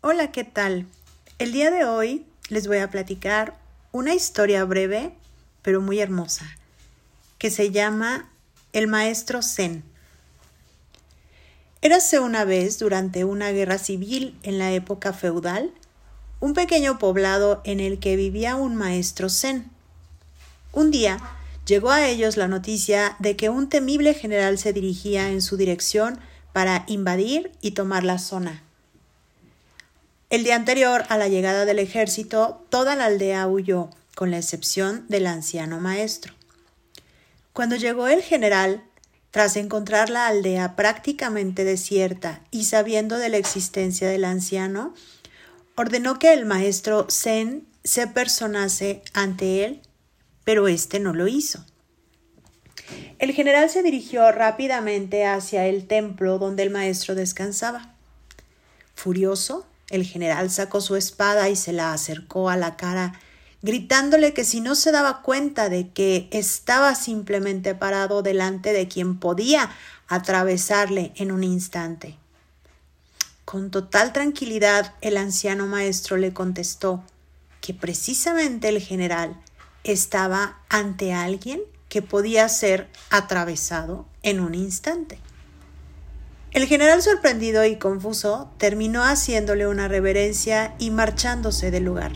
Hola, ¿qué tal? El día de hoy les voy a platicar una historia breve, pero muy hermosa, que se llama El Maestro Zen. Érase una vez, durante una guerra civil en la época feudal, un pequeño poblado en el que vivía un maestro zen. Un día llegó a ellos la noticia de que un temible general se dirigía en su dirección para invadir y tomar la zona. El día anterior a la llegada del ejército, toda la aldea huyó, con la excepción del anciano maestro. Cuando llegó el general, tras encontrar la aldea prácticamente desierta y sabiendo de la existencia del anciano, ordenó que el maestro Zen se personase ante él, pero éste no lo hizo. El general se dirigió rápidamente hacia el templo donde el maestro descansaba. Furioso, el general sacó su espada y se la acercó a la cara, gritándole que si no se daba cuenta de que estaba simplemente parado delante de quien podía atravesarle en un instante. Con total tranquilidad el anciano maestro le contestó que precisamente el general estaba ante alguien que podía ser atravesado en un instante. El general sorprendido y confuso terminó haciéndole una reverencia y marchándose del lugar.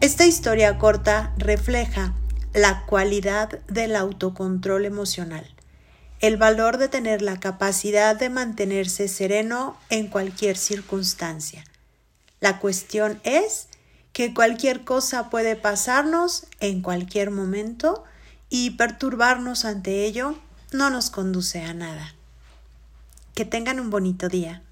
Esta historia corta refleja la cualidad del autocontrol emocional, el valor de tener la capacidad de mantenerse sereno en cualquier circunstancia. La cuestión es que cualquier cosa puede pasarnos en cualquier momento y perturbarnos ante ello no nos conduce a nada. Que tengan un bonito día.